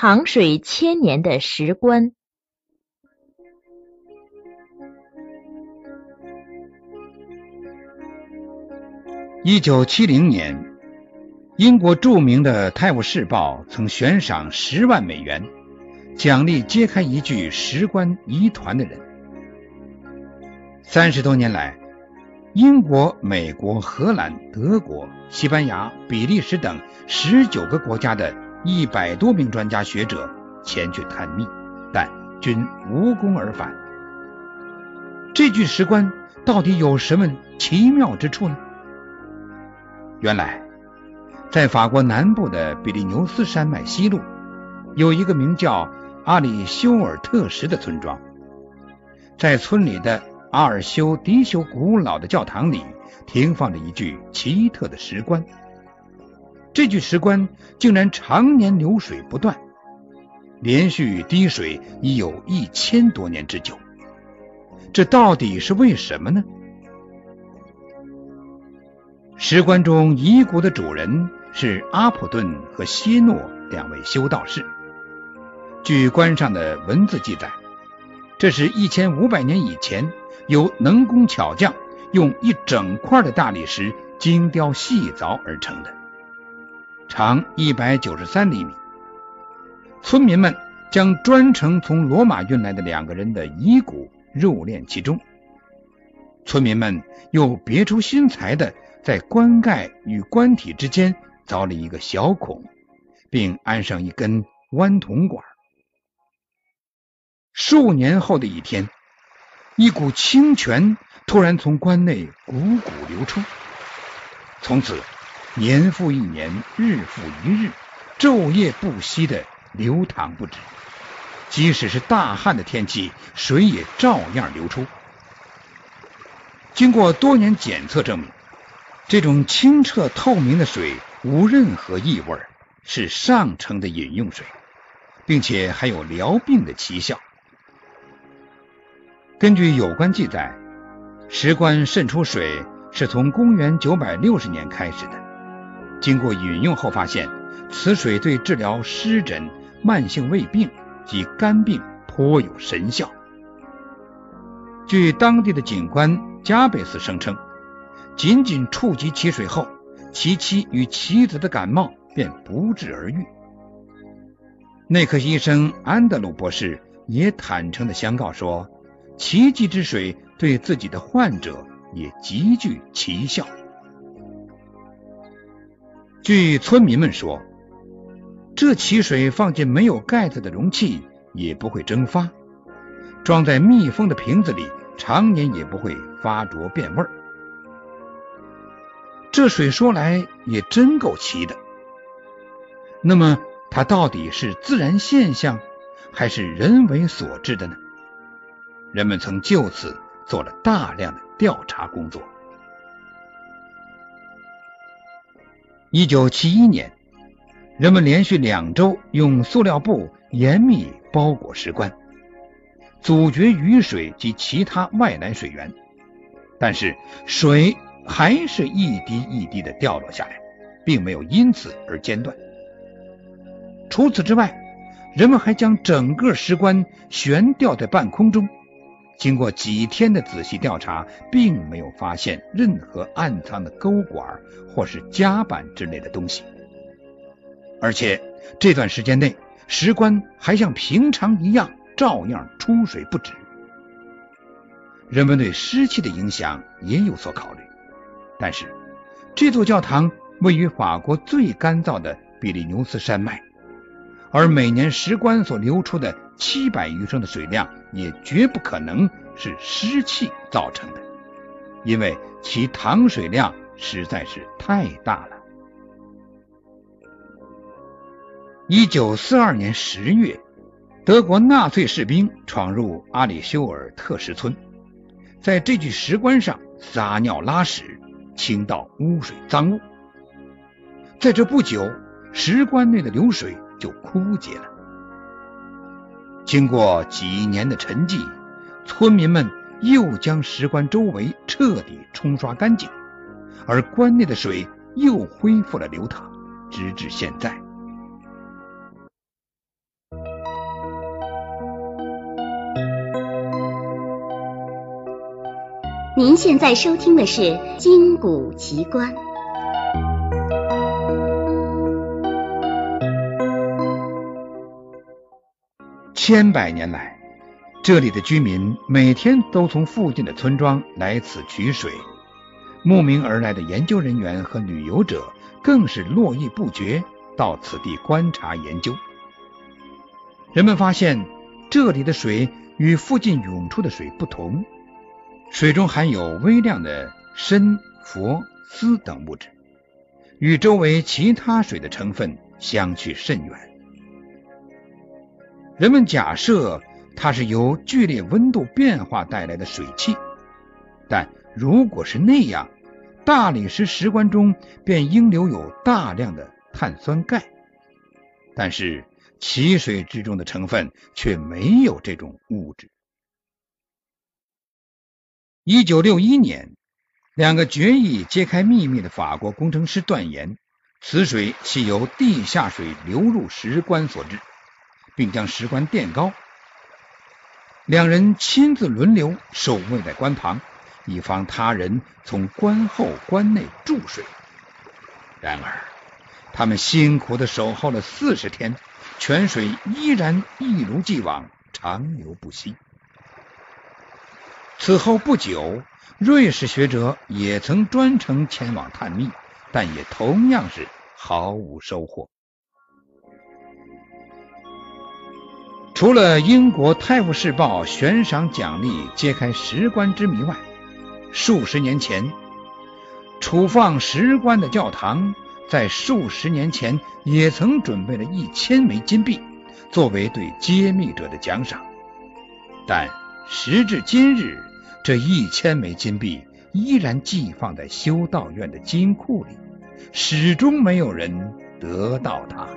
糖水千年的石棺。一九七零年，英国著名的《泰晤士报》曾悬赏十万美元，奖励揭开一具石棺疑团的人。三十多年来，英国、美国、荷兰、德国、西班牙、比利时等十九个国家的一百多名专家学者前去探秘，但均无功而返。这具石棺到底有什么奇妙之处呢？原来，在法国南部的比利牛斯山脉西麓，有一个名叫阿里修尔特什的村庄，在村里的阿尔修迪修古老的教堂里，停放着一具奇特的石棺。这具石棺竟然常年流水不断，连续滴水已有一千多年之久。这到底是为什么呢？石棺中遗骨的主人是阿普顿和希诺两位修道士。据棺上的文字记载，这是一千五百年以前由能工巧匠用一整块的大理石精雕细凿而成的，长一百九十三厘米。村民们将专程从罗马运来的两个人的遗骨入殓其中，村民们又别出心裁的。在棺盖与棺体之间凿了一个小孔，并安上一根弯铜管。数年后的一天，一股清泉突然从棺内汩汩流出，从此年复一年，日复一日，昼夜不息的流淌不止。即使是大旱的天气，水也照样流出。经过多年检测证明。这种清澈透明的水无任何异味，是上乘的饮用水，并且还有疗病的奇效。根据有关记载，石棺渗出水是从公元九百六十年开始的。经过饮用后，发现此水对治疗湿疹、慢性胃病及肝病颇有神效。据当地的警官加贝斯声称。仅仅触及其水后，其妻与妻子的感冒便不治而愈。内科医生安德鲁博士也坦诚的相告说，奇迹之水对自己的患者也极具奇效。据村民们说，这奇水放进没有盖子的容器也不会蒸发，装在密封的瓶子里，常年也不会发浊变味儿。这水说来也真够奇的。那么，它到底是自然现象，还是人为所致的呢？人们曾就此做了大量的调查工作。一九七一年，人们连续两周用塑料布严密包裹石棺，阻绝雨水及其他外来水源，但是水。还是一滴一滴的掉落下来，并没有因此而间断。除此之外，人们还将整个石棺悬吊在半空中，经过几天的仔细调查，并没有发现任何暗藏的钩管或是夹板之类的东西。而且这段时间内，石棺还像平常一样，照样出水不止。人们对湿气的影响也有所考虑。但是，这座教堂位于法国最干燥的比利牛斯山脉，而每年石棺所流出的七百余升的水量，也绝不可能是湿气造成的，因为其糖水量实在是太大了。一九四二年十月，德国纳粹士兵闯入阿里修尔特什村，在这具石棺上撒尿拉屎。倾倒污水脏物，在这不久，石棺内的流水就枯竭了。经过几年的沉寂村民们又将石棺周围彻底冲刷干净而棺内的水又恢复了流淌直至现在。您现在收听的是金谷奇观。千百年来，这里的居民每天都从附近的村庄来此取水，慕名而来的研究人员和旅游者更是络绎不绝到此地观察研究。人们发现，这里的水与附近涌出的水不同。水中含有微量的砷、氟、锶等物质，与周围其他水的成分相去甚远。人们假设它是由剧烈温度变化带来的水汽，但如果是那样，大理石石棺中便应留有大量的碳酸钙。但是奇水之中的成分却没有这种物质。一九六一年，两个决意揭开秘密的法国工程师断言，此水系由地下水流入石棺所致，并将石棺垫高。两人亲自轮流守卫在棺旁，以防他人从棺后、棺内注水。然而，他们辛苦的守候了四十天，泉水依然一如既往长流不息。此后不久，瑞士学者也曾专程前往探秘，但也同样是毫无收获。除了英国《泰晤士报》悬赏奖励揭开石棺之谜外，数十年前，储放石棺的教堂在数十年前也曾准备了一千枚金币，作为对揭秘者的奖赏，但时至今日。这一千枚金币依然寄放在修道院的金库里，始终没有人得到它。